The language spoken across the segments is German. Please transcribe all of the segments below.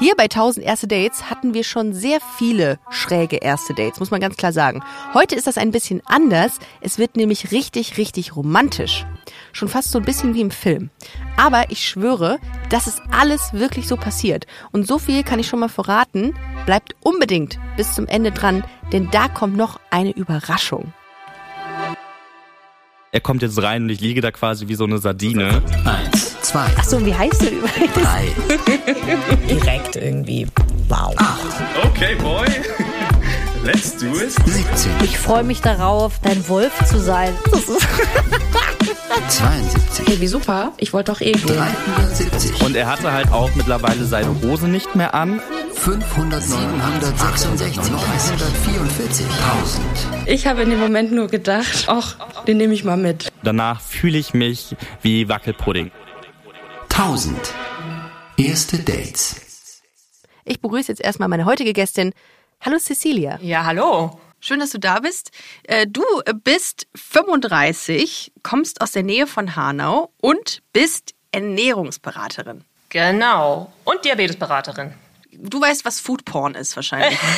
Hier bei 1000 erste Dates hatten wir schon sehr viele schräge erste Dates, muss man ganz klar sagen. Heute ist das ein bisschen anders. Es wird nämlich richtig, richtig romantisch. Schon fast so ein bisschen wie im Film. Aber ich schwöre, das ist alles wirklich so passiert. Und so viel kann ich schon mal verraten. Bleibt unbedingt bis zum Ende dran, denn da kommt noch eine Überraschung. Er kommt jetzt rein und ich liege da quasi wie so eine Sardine. Eins, zwei, Achso, wie heißt der übrigens? drei, direkt irgendwie. Wow. Okay, boy. Let's do it. 17, Ich freue mich darauf, dein Wolf zu sein. 72, Hey, wie super. Ich wollte doch eh gehen. 370, Und er hatte halt auch mittlerweile seine Hose nicht mehr an. 500, 766, 944, 1000. Ich habe in dem Moment nur gedacht, ach, den nehme ich mal mit. Danach fühle ich mich wie Wackelpudding. 1000. Erste Dates. Ich begrüße jetzt erstmal meine heutige Gästin. Hallo Cecilia. Ja, hallo. Schön, dass du da bist. Äh, Du bist 35, kommst aus der Nähe von Hanau und bist Ernährungsberaterin. Genau. Und Diabetesberaterin. Du weißt, was Foodporn ist wahrscheinlich.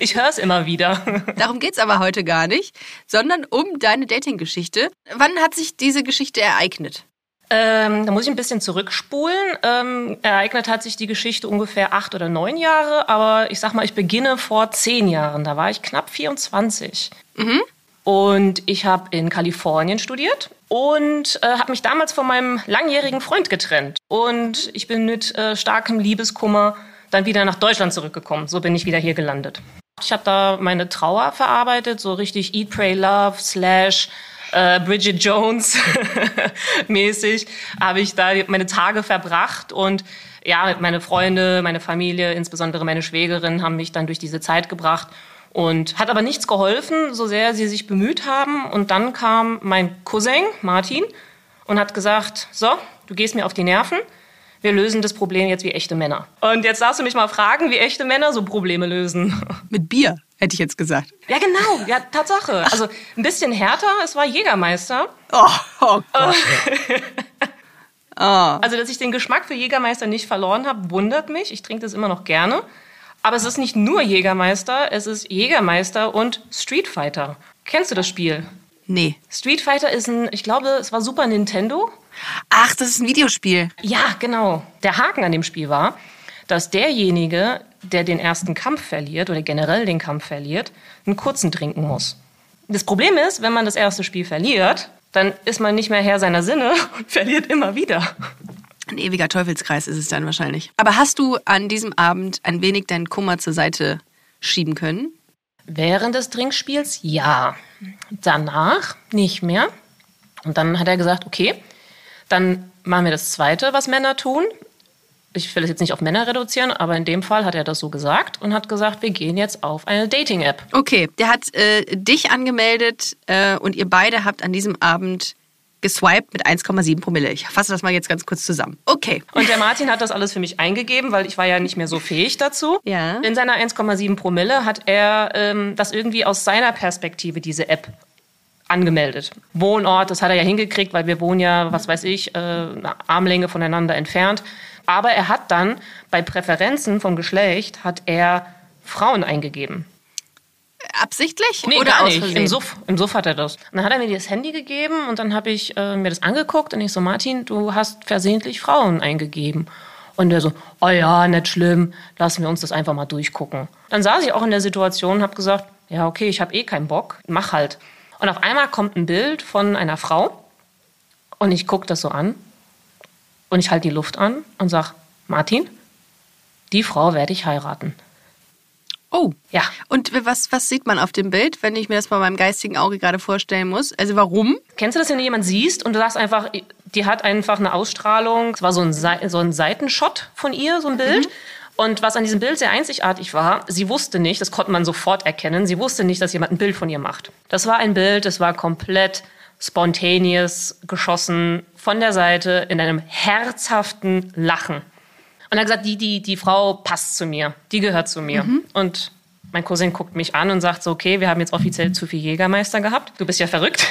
Ich höre es immer wieder. Darum geht's aber heute gar nicht, sondern um deine Dating-Geschichte. Wann hat sich diese Geschichte ereignet? Ähm, da muss ich ein bisschen zurückspulen. Ähm, ereignet hat sich die Geschichte ungefähr acht oder neun Jahre, aber ich sag mal, ich beginne vor zehn Jahren. Da war ich knapp 24. Und ich habe in Kalifornien studiert und äh, habe mich damals von meinem langjährigen Freund getrennt. Und ich bin mit äh, starkem Liebeskummer dann wieder nach Deutschland zurückgekommen. So bin ich wieder hier gelandet. Ich habe da meine Trauer verarbeitet, so richtig Eat, Pray, Love, Slash, äh, Bridget Jones mäßig habe ich da meine Tage verbracht und ja, meine Freunde, meine Familie, insbesondere meine Schwägerin haben mich dann durch diese Zeit gebracht und hat aber nichts geholfen, so sehr sie sich bemüht haben. Und dann kam mein Cousin Martin und hat gesagt, so, du gehst mir auf die Nerven. Wir lösen das Problem jetzt wie echte Männer. Und jetzt darfst du mich mal fragen, wie echte Männer so Probleme lösen. Mit Bier, hätte ich jetzt gesagt. Ja, genau. Ja, Tatsache. Also ein bisschen härter. Es war Jägermeister. Oh, oh Gott. Also, dass ich den Geschmack für Jägermeister nicht verloren habe, wundert mich. Ich trinke das immer noch gerne. Aber es ist nicht nur Jägermeister, es ist Jägermeister und Street Fighter. Kennst du das Spiel? Nee. Street Fighter ist ein, ich glaube, es war Super Nintendo. Ach, das ist ein Videospiel. Ja, genau. Der Haken an dem Spiel war, dass derjenige, der den ersten Kampf verliert oder generell den Kampf verliert, einen kurzen trinken muss. Das Problem ist, wenn man das erste Spiel verliert, dann ist man nicht mehr Herr seiner Sinne und verliert immer wieder. Ein ewiger Teufelskreis ist es dann wahrscheinlich. Aber hast du an diesem Abend ein wenig deinen Kummer zur Seite schieben können? Während des Trinkspiels ja. Danach nicht mehr. Und dann hat er gesagt, okay, dann machen wir das Zweite, was Männer tun. Ich will es jetzt nicht auf Männer reduzieren, aber in dem Fall hat er das so gesagt und hat gesagt, wir gehen jetzt auf eine Dating-App. Okay, der hat äh, dich angemeldet äh, und ihr beide habt an diesem Abend geswiped mit 1,7 Promille. Ich fasse das mal jetzt ganz kurz zusammen. Okay. Und der Martin hat das alles für mich eingegeben, weil ich war ja nicht mehr so fähig dazu. Ja. In seiner 1,7 Promille hat er ähm, das irgendwie aus seiner Perspektive, diese App, angemeldet. Wohnort, das hat er ja hingekriegt, weil wir wohnen ja, was weiß ich, äh, eine Armlänge voneinander entfernt. Aber er hat dann bei Präferenzen vom Geschlecht, hat er Frauen eingegeben. Absichtlich Nee, oder gar nicht. Im Suff. Im Suff hat er das. Und dann hat er mir das Handy gegeben und dann habe ich äh, mir das angeguckt und ich so, Martin, du hast versehentlich Frauen eingegeben. Und er so, oh ja, nicht schlimm, lassen wir uns das einfach mal durchgucken. Dann saß ich auch in der Situation und habe gesagt, ja, okay, ich habe eh keinen Bock, mach halt. Und auf einmal kommt ein Bild von einer Frau und ich gucke das so an und ich halte die Luft an und sag, Martin, die Frau werde ich heiraten. Oh. Ja. Und was, was sieht man auf dem Bild, wenn ich mir das bei meinem geistigen Auge gerade vorstellen muss? Also warum? Kennst du das, wenn du jemanden siehst und du sagst einfach, die hat einfach eine Ausstrahlung. Es war so ein, so ein Seitenshot von ihr, so ein Bild. Und was an diesem Bild sehr einzigartig war, sie wusste nicht, das konnte man sofort erkennen, sie wusste nicht, dass jemand ein Bild von ihr macht. Das war ein Bild, das war komplett spontaneous geschossen von der Seite in einem herzhaften Lachen. Und er hat gesagt, die, die, die Frau passt zu mir, die gehört zu mir. Und mein Cousin guckt mich an und sagt so, okay, wir haben jetzt offiziell zu viel Jägermeister gehabt. Du bist ja verrückt.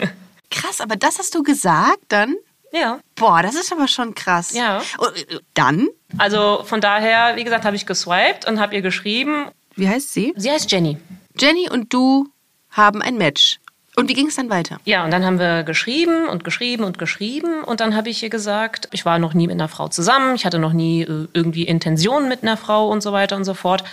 Krass, aber das hast du gesagt dann? Ja. Boah, das ist aber schon krass. Ja. Und, dann, Also von daher, wie gesagt, habe ich geswiped und habe ihr geschrieben. wie heißt sie? Sie heißt Jenny. Jenny und du haben ein Match. Und wie ging es dann weiter? Ja, und dann haben wir geschrieben und geschrieben und geschrieben. Und dann habe ich ihr gesagt, ich war noch nie mit einer Frau zusammen, ich hatte noch nie äh, irgendwie Intentionen mit einer Frau und so weiter und so fort.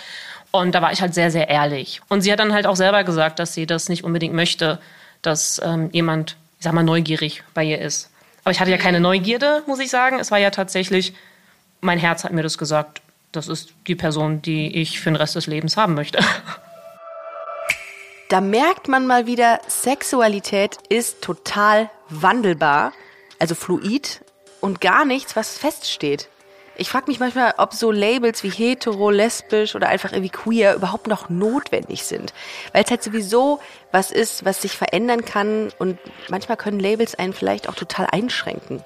Und da war ich halt sehr, sehr ehrlich. Und sie hat dann halt auch selber gesagt, dass sie das nicht unbedingt möchte, dass ähm, jemand, ich sag mal, neugierig bei ihr ist. Aber ich hatte ja keine Neugierde, muss ich sagen. Es war ja tatsächlich, mein Herz hat mir das gesagt, das ist die Person, die ich für den Rest des Lebens haben möchte. Da merkt man mal wieder, Sexualität ist total wandelbar, also fluid und gar nichts, was feststeht. Ich frage mich manchmal, ob so Labels wie hetero, lesbisch oder einfach irgendwie queer überhaupt noch notwendig sind. Weil es halt sowieso was ist, was sich verändern kann und manchmal können Labels einen vielleicht auch total einschränken.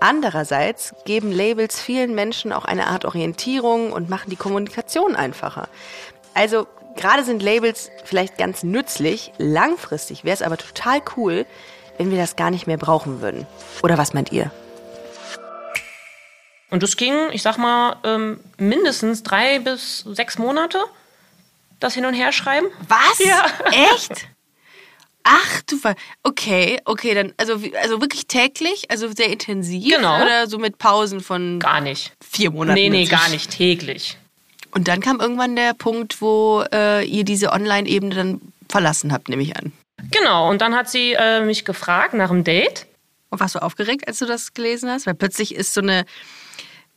Andererseits geben Labels vielen Menschen auch eine Art Orientierung und machen die Kommunikation einfacher. Also gerade sind Labels vielleicht ganz nützlich, langfristig wäre es aber total cool, wenn wir das gar nicht mehr brauchen würden. Oder was meint ihr? Und das ging, ich sag mal, ähm, mindestens drei bis sechs Monate, das Hin- und Herschreiben. Was? Ja. Echt? Ach du Ver Okay, okay, dann also also wirklich täglich, also sehr intensiv Genau. oder so mit Pausen von Gar nicht. vier Monaten. Nee, nee, gar nicht täglich. Und dann kam irgendwann der Punkt, wo äh, ihr diese Online-Ebene dann verlassen habt, nehme ich an. Genau, und dann hat sie äh, mich gefragt nach einem Date. Und warst du aufgeregt, als du das gelesen hast? Weil plötzlich ist so eine,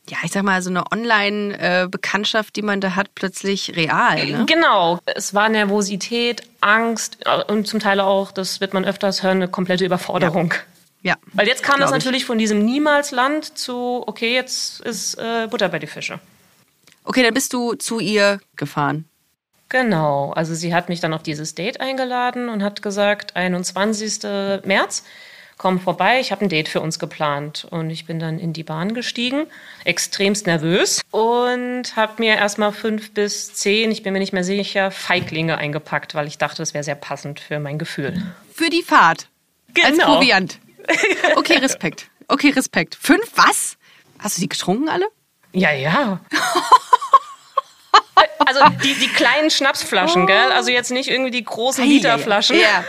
ja, ich sag mal, so eine Online-Bekanntschaft, die man da hat, plötzlich real. Ne? Genau, es war Nervosität, Angst äh, und zum Teil auch, das wird man öfters hören, eine komplette Überforderung. Ja. Weil jetzt kam das Glaub ich. natürlich von diesem Niemalsland zu, okay, jetzt ist äh, Butter bei die Fische. Okay, dann bist du zu ihr gefahren. Genau, also sie hat mich dann auf dieses Date eingeladen und hat gesagt, 21. März, komm vorbei, ich habe ein Date für uns geplant. Und ich bin dann in die Bahn gestiegen, extremst nervös und habe mir erstmal fünf bis zehn, ich bin mir nicht mehr sicher, Feiglinge eingepackt, weil ich dachte, das wäre sehr passend für mein Gefühl. Für die Fahrt. Als Genau. Proviant. Okay, Respekt. Okay, Respekt. Fünf, was? Hast du die getrunken alle? Ja, ja. Also die, die kleinen Schnapsflaschen, gell? Also jetzt nicht irgendwie die großen Literflaschen. Ja.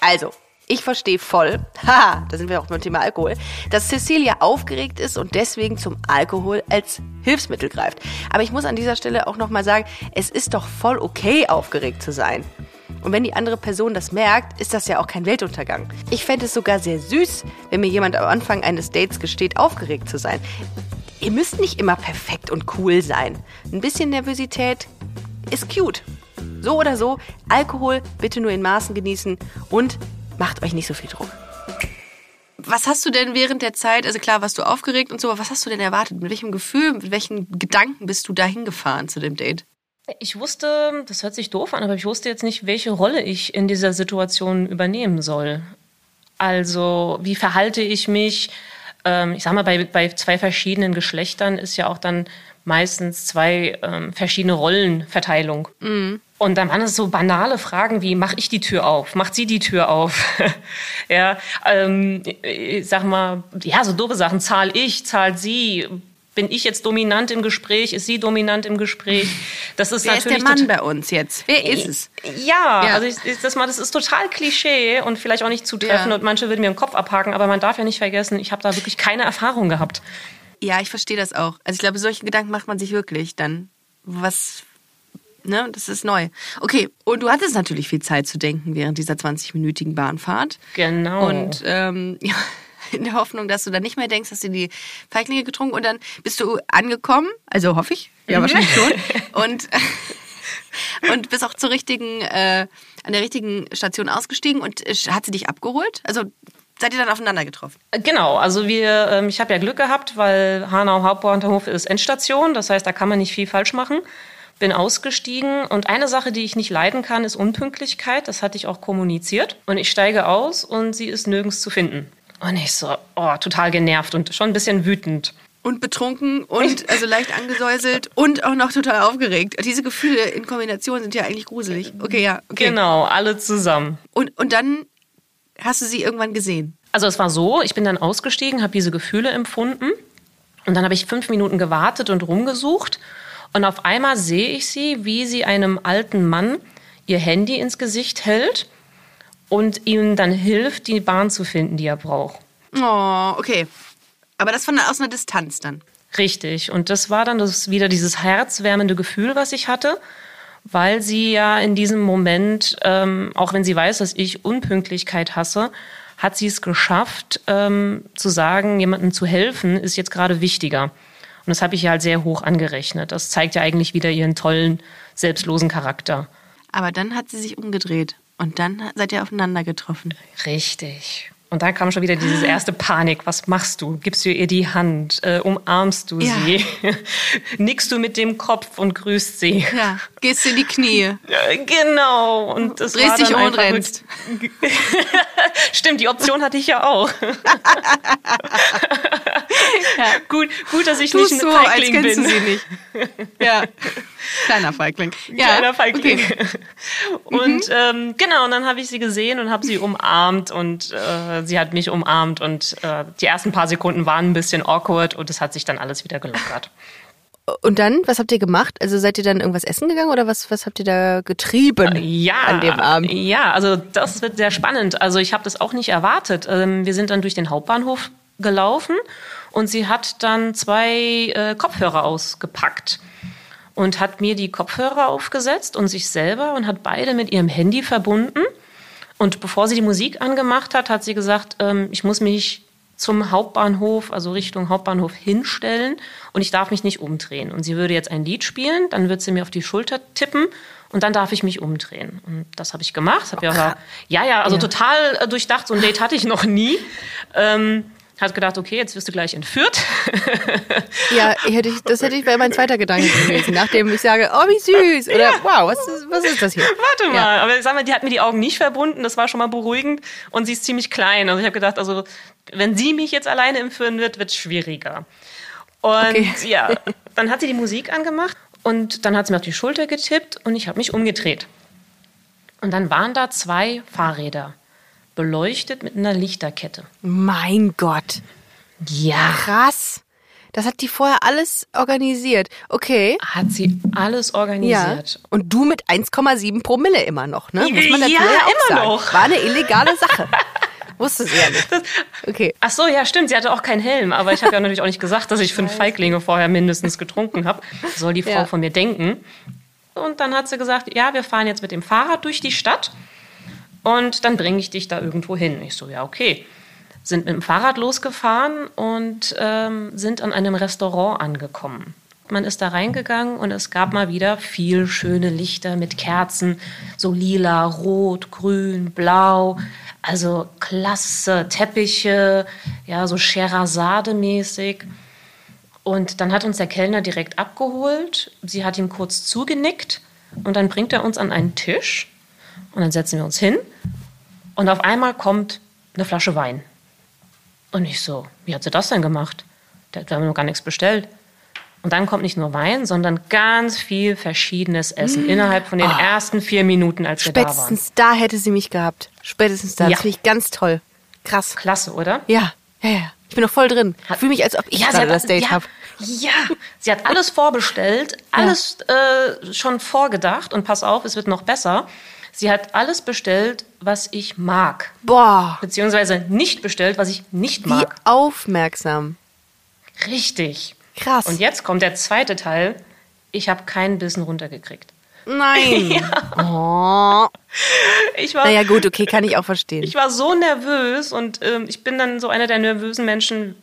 Also, ich verstehe voll, haha, da sind wir auch beim Thema Alkohol, dass Cecilia aufgeregt ist und deswegen zum Alkohol als Hilfsmittel greift. Aber ich muss an dieser Stelle auch nochmal sagen, es ist doch voll okay, aufgeregt zu sein. Und wenn die andere Person das merkt, ist das ja auch kein Weltuntergang. Ich fände es sogar sehr süß, wenn mir jemand am Anfang eines Dates gesteht, aufgeregt zu sein. Ihr müsst nicht immer perfekt und cool sein. Ein bisschen Nervosität ist cute. So oder so, Alkohol bitte nur in Maßen genießen und macht euch nicht so viel Druck. Was hast du denn während der Zeit, also klar, warst du aufgeregt und so, aber was hast du denn erwartet? Mit welchem Gefühl, mit welchen Gedanken bist du da hingefahren zu dem Date? Ich wusste, das hört sich doof an, aber ich wusste jetzt nicht, welche Rolle ich in dieser Situation übernehmen soll. Also, wie verhalte ich mich? Ähm, ich sag mal, bei, bei zwei verschiedenen Geschlechtern ist ja auch dann meistens zwei ähm, verschiedene Rollenverteilung. Und dann waren es so banale Fragen wie, mach ich die Tür auf? Macht sie die Tür auf? ja, ähm, ich sag mal, ja, so doofe Sachen. Zahl ich, zahlt sie? Bin ich jetzt dominant im Gespräch? Ist sie dominant im Gespräch? Das ist Wer ist der natürlich Mann bei uns jetzt? Wer ist es? ja, Ja. also ich, ich, das, mal, das ist total Klischee und vielleicht auch nicht zutreffend Ja. und manche würden mir den Kopf abhaken, aber man darf ja nicht vergessen, ich habe da wirklich keine Erfahrung gehabt. Ja, ich verstehe das auch. Also ich glaube, solche Gedanken macht man sich wirklich dann. Was, ne, das ist neu. Okay, und du hattest natürlich viel Zeit zu denken während dieser 20-minütigen Bahnfahrt. Genau. Und ähm, ja, in der Hoffnung, dass du dann nicht mehr denkst, hast du die Feiglinge getrunken und dann bist du angekommen, also hoffe ich, ja wahrscheinlich schon, und, und bist auch zur richtigen, äh, an der richtigen Station ausgestiegen und äh, hat sie dich abgeholt? Also seid ihr dann aufeinander getroffen? Genau, also wir, ähm, ich habe ja Glück gehabt, weil Hanau Hauptbahnhof ist Endstation, das heißt, da kann man nicht viel falsch machen. Bin ausgestiegen und eine Sache, die ich nicht leiden kann, ist Unpünktlichkeit. Das hatte ich auch kommuniziert. Und ich steige aus und sie ist nirgends zu finden. Und ich so, oh, total genervt und schon ein bisschen wütend. Und betrunken und also leicht angesäuselt und auch noch total aufgeregt. Diese Gefühle in Kombination sind ja eigentlich gruselig. Okay, ja. Okay. Genau, alle zusammen. Und, und dann hast du sie irgendwann gesehen. Also es war so, ich bin dann ausgestiegen, habe diese Gefühle empfunden und dann habe ich fünf Minuten gewartet und rumgesucht und auf einmal sehe ich sie, wie sie einem alten Mann ihr Handy ins Gesicht hält und ihm dann hilft, die Bahn zu finden, die er braucht. Oh, okay. Aber das von aus einer Distanz dann. Richtig. Und das war dann das wieder dieses herzwärmende Gefühl, was ich hatte, weil sie ja in diesem Moment, ähm, auch wenn sie weiß, dass ich Unpünktlichkeit hasse, hat sie es geschafft, ähm, zu sagen, jemandem zu helfen, ist jetzt gerade wichtiger. Und das habe ich ja halt sehr hoch angerechnet. Das zeigt ja eigentlich wieder ihren tollen, selbstlosen Charakter. Aber dann hat sie sich umgedreht und dann seid ihr aufeinander getroffen. Richtig. Und dann kam schon wieder diese erste Panik. Was machst du? Gibst du ihr die Hand? Äh, umarmst du Ja. sie? Nickst du mit dem Kopf und grüßt sie? Ja. Gehst du in die Knie. Ja, Genau. Und das Drehst war dich um und rennst. Stimmt, die Option hatte ich ja auch. gut, gut, dass ich Tust nicht so, ein als Feigling kennst bin. du sie nicht. Ja. Kleiner Feigling. Ja. Kleiner Feigling. Okay. Und ähm, genau, und dann habe ich sie gesehen und habe sie umarmt und äh, sie hat mich umarmt und äh, die ersten paar Sekunden waren ein bisschen awkward und es hat sich dann alles wieder gelockert. Und dann, was habt ihr gemacht? Also seid ihr dann irgendwas essen gegangen oder was, was habt ihr da getrieben Ja, an dem Abend? ja, also das wird sehr spannend. Also ich habe das auch nicht erwartet. Ähm, wir sind dann durch den Hauptbahnhof gelaufen und sie hat dann zwei äh, Kopfhörer ausgepackt und hat mir die Kopfhörer aufgesetzt und sich selber und hat beide mit ihrem Handy verbunden. Und bevor sie die Musik angemacht hat, hat sie gesagt, ähm, ich muss mich zum Hauptbahnhof, also Richtung Hauptbahnhof hinstellen und ich darf mich nicht umdrehen. Und sie würde jetzt ein Lied spielen, dann wird sie mir auf die Schulter tippen und dann darf ich mich umdrehen. Und das habe ich gemacht. Hab ja, aber, ja, ja, also total äh, durchdacht. So ein Date hatte ich noch nie. Ähm, hat gedacht, okay, jetzt wirst du gleich entführt. Ja, hätte ich, das hätte ich wäre mein zweiter Gedanke gewesen, nachdem ich sage, oh wie süß oder wow, was ist, was ist das hier? Warte mal, Ja. aber sag mal, die hat mir die Augen nicht verbunden, das war schon mal beruhigend und sie ist ziemlich klein. Also ich habe gedacht, also wenn sie mich jetzt alleine entführen wird, wird es schwieriger. Und Okay. ja, dann hat sie die Musik angemacht und dann hat sie mir auf die Schulter getippt und ich habe mich umgedreht. Und dann waren da zwei Fahrräder, beleuchtet mit einer Lichterkette. Mein Gott, Ja. krass. Das hat die vorher alles organisiert. Okay. Hat sie alles Ja. organisiert. Und du mit 1,7 Promille immer noch, ne? Muss man dazu Ja, immer sagen. noch. War eine illegale Sache. Wusste sie ja nicht. Okay. Ach so, ja, stimmt. Sie hatte auch keinen Helm. Aber ich habe ja natürlich auch nicht gesagt, dass ich fünf Feiglinge vorher mindestens getrunken habe. Soll die Frau Ja. von mir denken. Und dann hat sie gesagt, ja, wir fahren jetzt mit dem Fahrrad durch die Stadt und dann bringe ich dich da irgendwo hin. Ich so, ja, okay. Sind mit dem Fahrrad losgefahren und ähm, sind an einem Restaurant angekommen. Man ist da reingegangen und es gab mal wieder viel schöne Lichter mit Kerzen, so lila, rot, grün, blau. Also klasse Teppiche, ja, so Scheherazade-mäßig. Und dann hat uns der Kellner direkt abgeholt. Sie hat ihm kurz zugenickt und dann bringt er uns an einen Tisch und dann setzen wir uns hin und auf einmal kommt eine Flasche Wein. Und ich so, wie hat sie das denn gemacht? Da wir haben noch gar nichts bestellt. Und dann kommt nicht nur Wein, sondern ganz viel verschiedenes Essen innerhalb von den ersten vier Minuten, als wir da waren. Spätestens da hätte sie mich gehabt. Spätestens da. Ja. Das finde ich ganz toll. Krass. Klasse, oder? Ja, ja, ja. Ich bin noch voll drin. Ich fühle mich, als ob ich sie gerade hat- das Date ja, habe. Ja, sie hat alles vorbestellt, alles äh, schon vorgedacht und pass auf, es wird noch besser. Sie hat alles bestellt, was ich mag, Boah, beziehungsweise nicht bestellt, was ich nicht wie mag. aufmerksam. Richtig. Krass. Und jetzt kommt der zweite Teil. Ich habe keinen Bissen runtergekriegt. Nein. Oh. Ich war, Naja, gut, okay, kann ich auch verstehen. ich war so nervös und ähm, ich bin dann so einer der nervösen Menschen.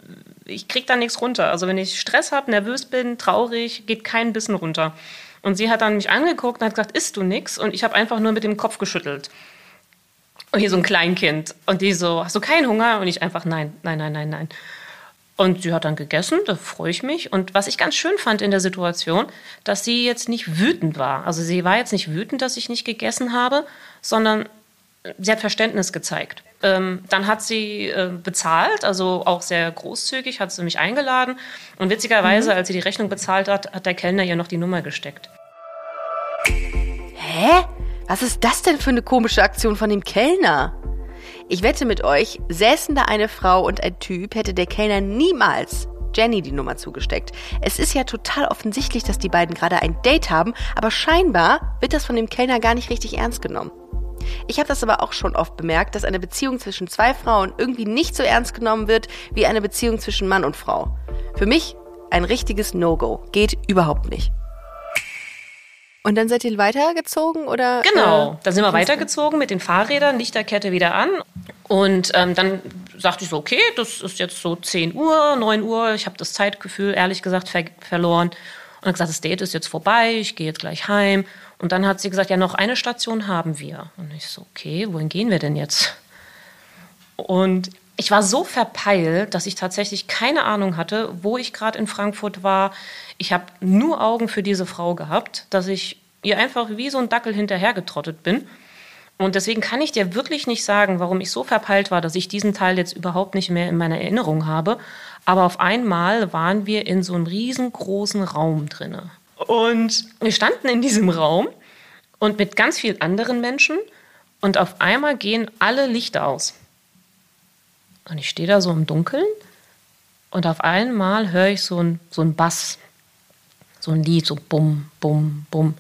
Ich krieg da nichts runter. Also wenn ich Stress habe, nervös bin, traurig, geht kein Bissen runter. Und sie hat dann mich angeguckt und hat gesagt, isst du nix? Und ich habe einfach nur mit dem Kopf geschüttelt. Und hier so ein Kleinkind. Und die so, hast du keinen Hunger? Und ich einfach, nein, nein, nein, nein, nein. Und sie hat dann gegessen, da freue ich mich. Und was ich ganz schön fand in der Situation, dass sie jetzt nicht wütend war. Also sie war jetzt nicht wütend, dass ich nicht gegessen habe, sondern sie hat Verständnis gezeigt. Ähm, dann hat sie äh, bezahlt, also auch sehr großzügig, hat sie mich eingeladen. Und witzigerweise, als sie die Rechnung bezahlt hat, hat der Kellner ihr noch die Nummer gesteckt. Hä? Was ist das denn für eine komische Aktion von dem Kellner? Ich wette mit euch, säßen da eine Frau und ein Typ, hätte der Kellner niemals Jenny die Nummer zugesteckt. Es ist ja total offensichtlich, dass die beiden gerade ein Date haben, aber scheinbar wird das von dem Kellner gar nicht richtig ernst genommen. Ich habe das aber auch schon oft bemerkt, dass eine Beziehung zwischen zwei Frauen irgendwie nicht so ernst genommen wird wie eine Beziehung zwischen Mann und Frau. Für mich ein richtiges No-Go. Geht überhaupt nicht. Und dann seid ihr weitergezogen oder? Genau, äh, dann sind wir weitergezogen mit den Fahrrädern, Lichterkette wieder an. Und ähm, dann sagte ich so, okay, das ist jetzt so 10 Uhr, 9 Uhr. Ich habe das Zeitgefühl, ehrlich gesagt, ver verloren. Und habe gesagt, das Date ist jetzt vorbei, ich gehe jetzt gleich heim. Und dann hat sie gesagt, ja, noch eine Station haben wir. Und ich so, okay, wohin gehen wir denn jetzt? Und ich war so verpeilt, dass ich tatsächlich keine Ahnung hatte, wo ich gerade in Frankfurt war. Ich habe nur Augen für diese Frau gehabt, dass ich ihr einfach wie so ein Dackel hinterhergetrottet bin. Und deswegen kann ich dir wirklich nicht sagen, warum ich so verpeilt war, dass ich diesen Teil jetzt überhaupt nicht mehr in meiner Erinnerung habe. Aber auf einmal waren wir in so einem riesengroßen Raum drinne. Und wir standen in diesem Raum und mit ganz vielen anderen Menschen. Und auf einmal gehen alle Lichter aus. Und ich stehe da so im Dunkeln und auf einmal höre ich so ein, so ein Bass, so ein Lied, so bum, bum, bum.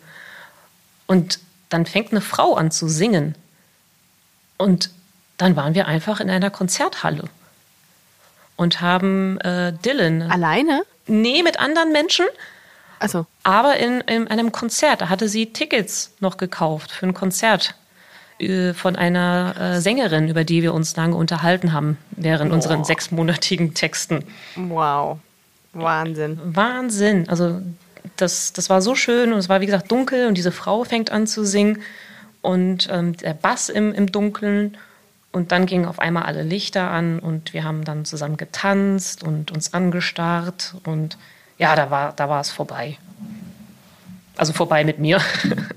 Und dann fängt eine Frau an zu singen. Und dann waren wir einfach in einer Konzerthalle und haben äh, Dylan. Alleine? Nee, mit anderen Menschen. Also. Aber in, in einem Konzert. Da hatte sie Tickets noch gekauft für ein Konzert äh, von einer äh, Sängerin, über die wir uns lange unterhalten haben während Oh. unseren sechsmonatigen Texten. Wow. Wahnsinn. Wahnsinn. Also das, das war so schön und es war wie gesagt dunkel und diese Frau fängt an zu singen und ähm, der Bass im, im Dunkeln und dann gingen auf einmal alle Lichter an und wir haben dann zusammen getanzt und uns angestarrt und ja, da war, da war es vorbei. Also vorbei mit mir.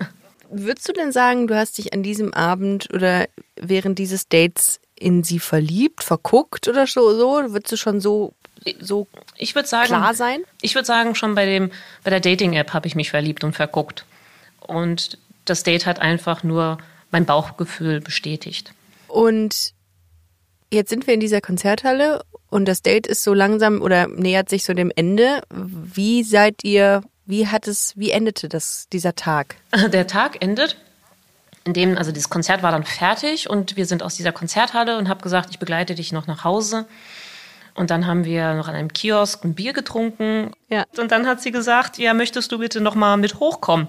Würdest du denn sagen, du hast dich an diesem Abend oder während dieses Dates in sie verliebt, verguckt oder so? so? Würdest du schon so, so Ich sagen, klar sein? Ich würde sagen, schon bei, dem, bei der Dating-App habe ich mich verliebt und verguckt. Und das Date hat einfach nur mein Bauchgefühl bestätigt. Und jetzt sind wir in dieser Konzerthalle und das Date ist so langsam oder nähert sich so dem Ende. Wie seid ihr, wie hat es, wie endete das, dieser Tag? Der Tag endet, in dem, also dieses Konzert war dann fertig und wir sind aus dieser Konzerthalle und habe gesagt, ich begleite dich noch nach Hause. Und dann haben wir noch an einem Kiosk ein Bier getrunken. Ja. Und dann hat sie gesagt, ja, möchtest du bitte noch mal mit hochkommen?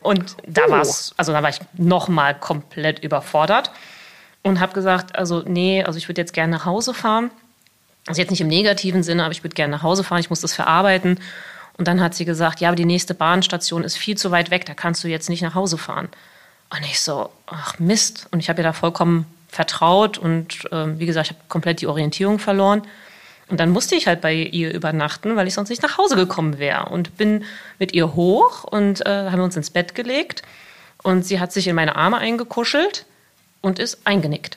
Und da Oh. war's, also da war ich noch mal komplett überfordert und habe gesagt, also nee, also ich würde jetzt gerne nach Hause fahren. Also jetzt nicht im negativen Sinne, aber ich würde gerne nach Hause fahren, ich muss das verarbeiten. Und dann hat sie gesagt, ja, aber die nächste Bahnstation ist viel zu weit weg, da kannst du jetzt nicht nach Hause fahren. Und ich so, ach Mist. Und ich habe ihr da vollkommen vertraut und ähm, wie gesagt, ich habe komplett die Orientierung verloren. Und dann musste ich halt bei ihr übernachten, weil ich sonst nicht nach Hause gekommen wäre. Und bin mit ihr hoch und äh, haben uns ins Bett gelegt. Und sie hat sich in meine Arme eingekuschelt und ist eingenickt.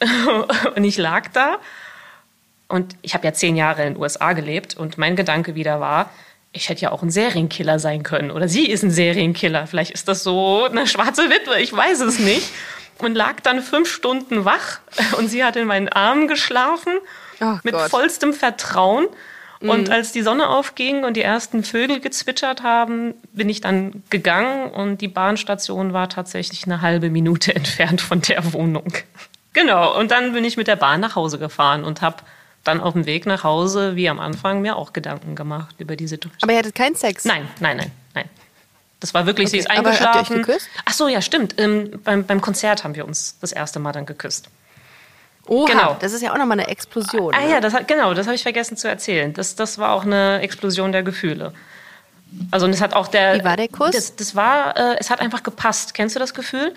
und ich lag da und ich habe ja zehn Jahre in den USA gelebt und mein Gedanke wieder war, ich hätte ja auch ein Serienkiller sein können oder sie ist ein Serienkiller. Vielleicht ist das so eine schwarze Witwe, ich weiß es nicht. Und lag dann fünf Stunden wach und sie hat in meinen Armen geschlafen Oh mit Gott. vollstem Vertrauen. Und als die Sonne aufging und die ersten Vögel gezwitschert haben, bin ich dann gegangen und die Bahnstation war tatsächlich eine halbe Minute entfernt von der Wohnung. Genau, und dann bin ich mit der Bahn nach Hause gefahren und habe dann auf dem Weg nach Hause, wie am Anfang, mir auch Gedanken gemacht über die Situation. Aber ihr hattet keinen Sex? Nein, nein, nein, nein. Das war wirklich, sie Okay, ist aber habt ihr euch eingeschlafen. geküsst? Ach so, ja, stimmt. Ähm, beim, beim Konzert haben wir uns das erste Mal dann geküsst. Oha, Genau. das ist ja auch nochmal eine Explosion. Ah ne? ja, das hat, genau, das habe ich vergessen zu erzählen. Das, das war auch eine Explosion der Gefühle. Also und es hat auch der. Wie war der Kuss? Das, das war, äh, es hat einfach gepasst. Kennst du das Gefühl?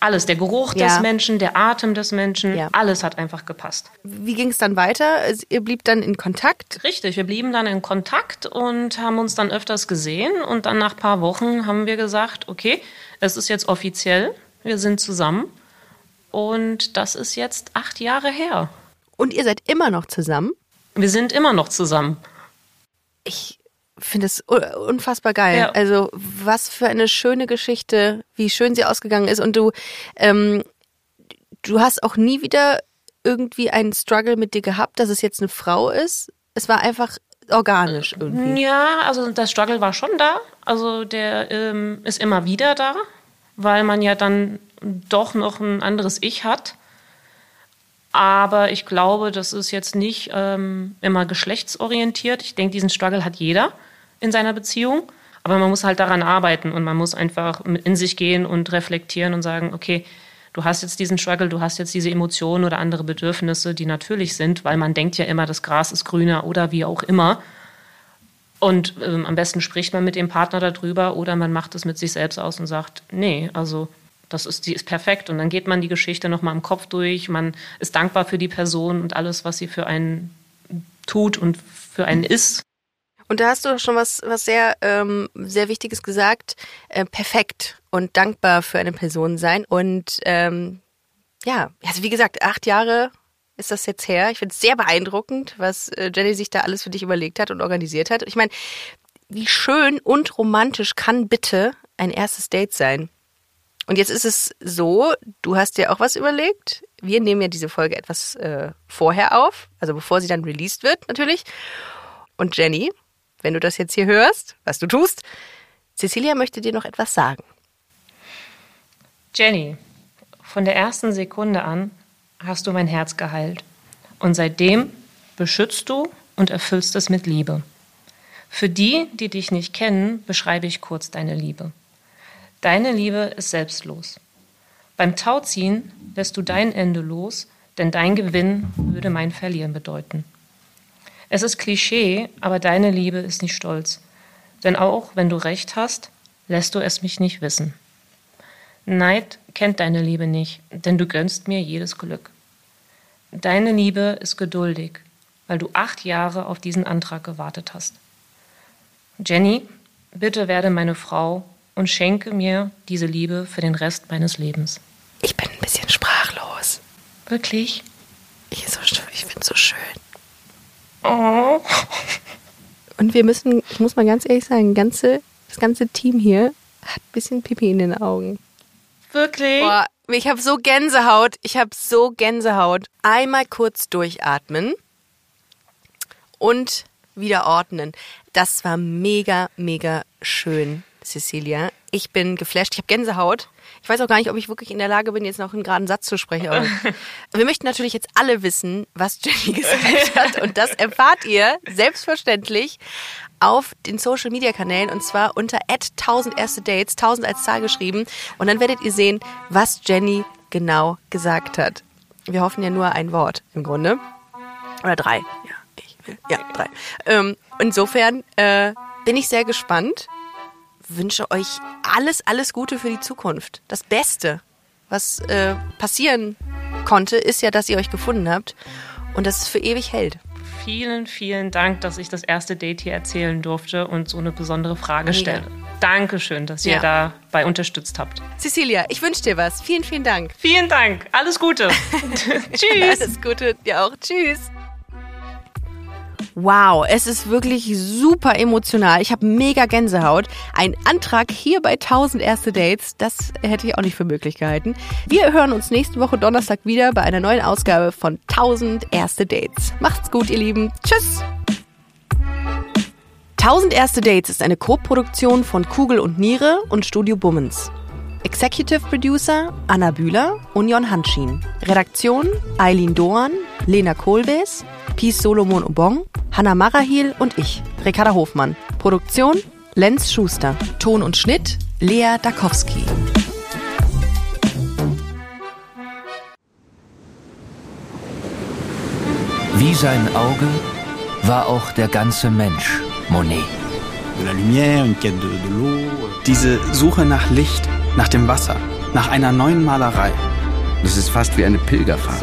Alles, der Geruch Ja. des Menschen, der Atem des Menschen, Ja. alles hat einfach gepasst. Wie ging es dann weiter? Ihr blieb dann in Kontakt? Richtig, wir blieben dann in Kontakt und haben uns dann öfters gesehen. Und dann nach ein paar Wochen haben wir gesagt, okay, es ist jetzt offiziell, wir sind zusammen. Und das ist jetzt acht Jahre her. Und ihr seid immer noch zusammen? Wir sind immer noch zusammen. Ich finde es unfassbar geil. Ja. Also was für eine schöne Geschichte, wie schön sie ausgegangen ist. Und du, ähm, du hast auch nie wieder irgendwie einen Struggle mit dir gehabt, dass es jetzt eine Frau ist. Es war einfach organisch irgendwie. Ja, also der Struggle war schon da. Also der ähm, ist immer wieder da, weil man ja dann doch noch ein anderes Ich hat. Aber ich glaube, das ist jetzt nicht ähm, immer geschlechtsorientiert. Ich denke, diesen Struggle hat jeder in seiner Beziehung. Aber man muss halt daran arbeiten und man muss einfach in sich gehen und reflektieren und sagen, okay, du hast jetzt diesen Struggle, du hast jetzt diese Emotionen oder andere Bedürfnisse, die natürlich sind, weil man denkt ja immer, das Gras ist grüner oder wie auch immer. Und ähm, am besten spricht man mit dem Partner darüber oder man macht es mit sich selbst aus und sagt, nee, also das ist, die ist perfekt. Und dann geht man die Geschichte nochmal im Kopf durch, man ist dankbar für die Person und alles, was sie für einen tut und für einen ist. Und da hast du schon was, was sehr, ähm, sehr Wichtiges gesagt. Äh, perfekt und dankbar für eine Person sein. Und ähm, ja, also wie gesagt, acht Jahre ist das jetzt her. Ich finde es sehr beeindruckend, was äh, Jenny sich da alles für dich überlegt hat und organisiert hat. Ich meine, wie schön und romantisch kann bitte ein erstes Date sein? Und jetzt ist es so, du hast dir auch was überlegt. Wir nehmen ja diese Folge etwas äh, vorher auf, also bevor sie dann released wird natürlich. Und Jenny, wenn du das jetzt hier hörst, was du tust, Cecilia möchte dir noch etwas sagen. Jenny, von der ersten Sekunde an hast du mein Herz geheilt. Und seitdem beschützt du und erfüllst es mit Liebe. Für die, die dich nicht kennen, beschreibe ich kurz deine Liebe. Deine Liebe ist selbstlos. Beim Tauziehen lässt du dein Ende los, denn dein Gewinn würde mein Verlieren bedeuten. Es ist Klischee, aber deine Liebe ist nicht stolz. Denn auch wenn du recht hast, lässt du es mich nicht wissen. Neid kennt deine Liebe nicht, denn du gönnst mir jedes Glück. Deine Liebe ist geduldig, weil du acht Jahre auf diesen Antrag gewartet hast. Jenny, bitte werde meine Frau und schenke mir diese Liebe für den Rest meines Lebens. Ich bin ein bisschen sprachlos. Wirklich? Ich, so, ich finde es so schön. Oh. Und wir müssen, ich muss mal ganz ehrlich sagen, ganze, das ganze Team hier hat ein bisschen Pipi in den Augen. Wirklich? Boah, ich habe so Gänsehaut. Ich habe so Gänsehaut. Einmal kurz durchatmen und wieder ordnen. Das war mega, mega schön, Cecilia. Ich bin geflasht. Ich habe Gänsehaut. Ich weiß auch gar nicht, ob ich wirklich in der Lage bin, jetzt noch einen geraden Satz zu sprechen. Aber wir möchten natürlich jetzt alle wissen, was Jenny gesagt hat. Und das erfahrt ihr selbstverständlich auf den Social Media Kanälen und zwar unter 1000 erste Dates, 1000 als Zahl geschrieben. Und dann werdet ihr sehen, was Jenny genau gesagt hat. Wir hoffen ja nur ein Wort im Grunde. Oder drei. Ja, ich will. Ja, drei. Ähm, insofern äh, bin ich sehr gespannt. Wünsche euch alles, alles Gute für die Zukunft. Das Beste, was äh, passieren konnte, ist ja, dass ihr euch gefunden habt und dass es für ewig hält vielen, vielen Dank, dass ich das erste Date hier erzählen durfte und so eine besondere Frage stelle. Dankeschön, dass ihr ja. dabei unterstützt habt. Cecilia, ich wünsche dir was. Vielen, vielen Dank. Vielen Dank. Alles Gute. Tschüss. Alles Gute dir auch. Tschüss. Wow, es ist wirklich super emotional. Ich habe mega Gänsehaut. Ein Antrag hier bei 1000 erste Dates, das hätte ich auch nicht für möglich gehalten. Wir hören uns nächste Woche Donnerstag wieder bei einer neuen Ausgabe von 1000 erste Dates. Macht's gut, ihr Lieben. Tschüss. 1000 erste Dates ist eine Co-Produktion von Kugel und Niere und Studio Bummens. Executive Producer Anna Bühler und Jon Hanschin. Redaktion Eileen Doan, Lena Kohlwees, Peace Solomon Obong, Hanna Marahil und ich, Ricarda Hofmann. Produktion Lenz Schuster. Ton und Schnitt Lea Dakowski. Wie sein Auge war auch der ganze Mensch Monet. Diese Suche nach Licht, nach dem Wasser, nach einer neuen Malerei. Das ist fast wie eine Pilgerfahrt.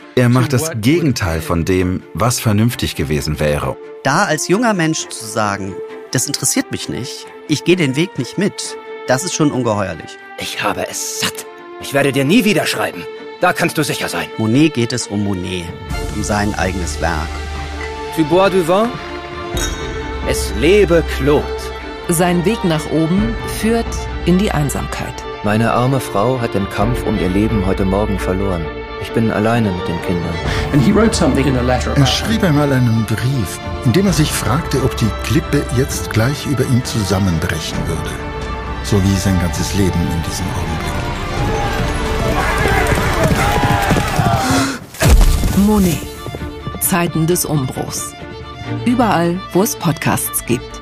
Er macht das Gegenteil von dem, was vernünftig gewesen wäre. Da als junger Mensch zu sagen, das interessiert mich nicht, ich gehe den Weg nicht mit, das ist schon ungeheuerlich. Ich habe es satt. Ich werde dir nie wieder schreiben. Da kannst du sicher sein. Monet geht es um Monet und um sein eigenes Werk. Tu bois du vin? Es lebe Claude. Sein Weg nach oben führt in die Einsamkeit. Meine arme Frau hat den Kampf um ihr Leben heute Morgen verloren. Ich bin alleine mit den Kindern. Er schrieb einmal einen Brief, in dem er sich fragte, ob die Klippe jetzt gleich über ihn zusammenbrechen würde. So wie sein ganzes Leben in diesem Augenblick. Monet. Zeiten des Umbruchs. Überall, wo es Podcasts gibt.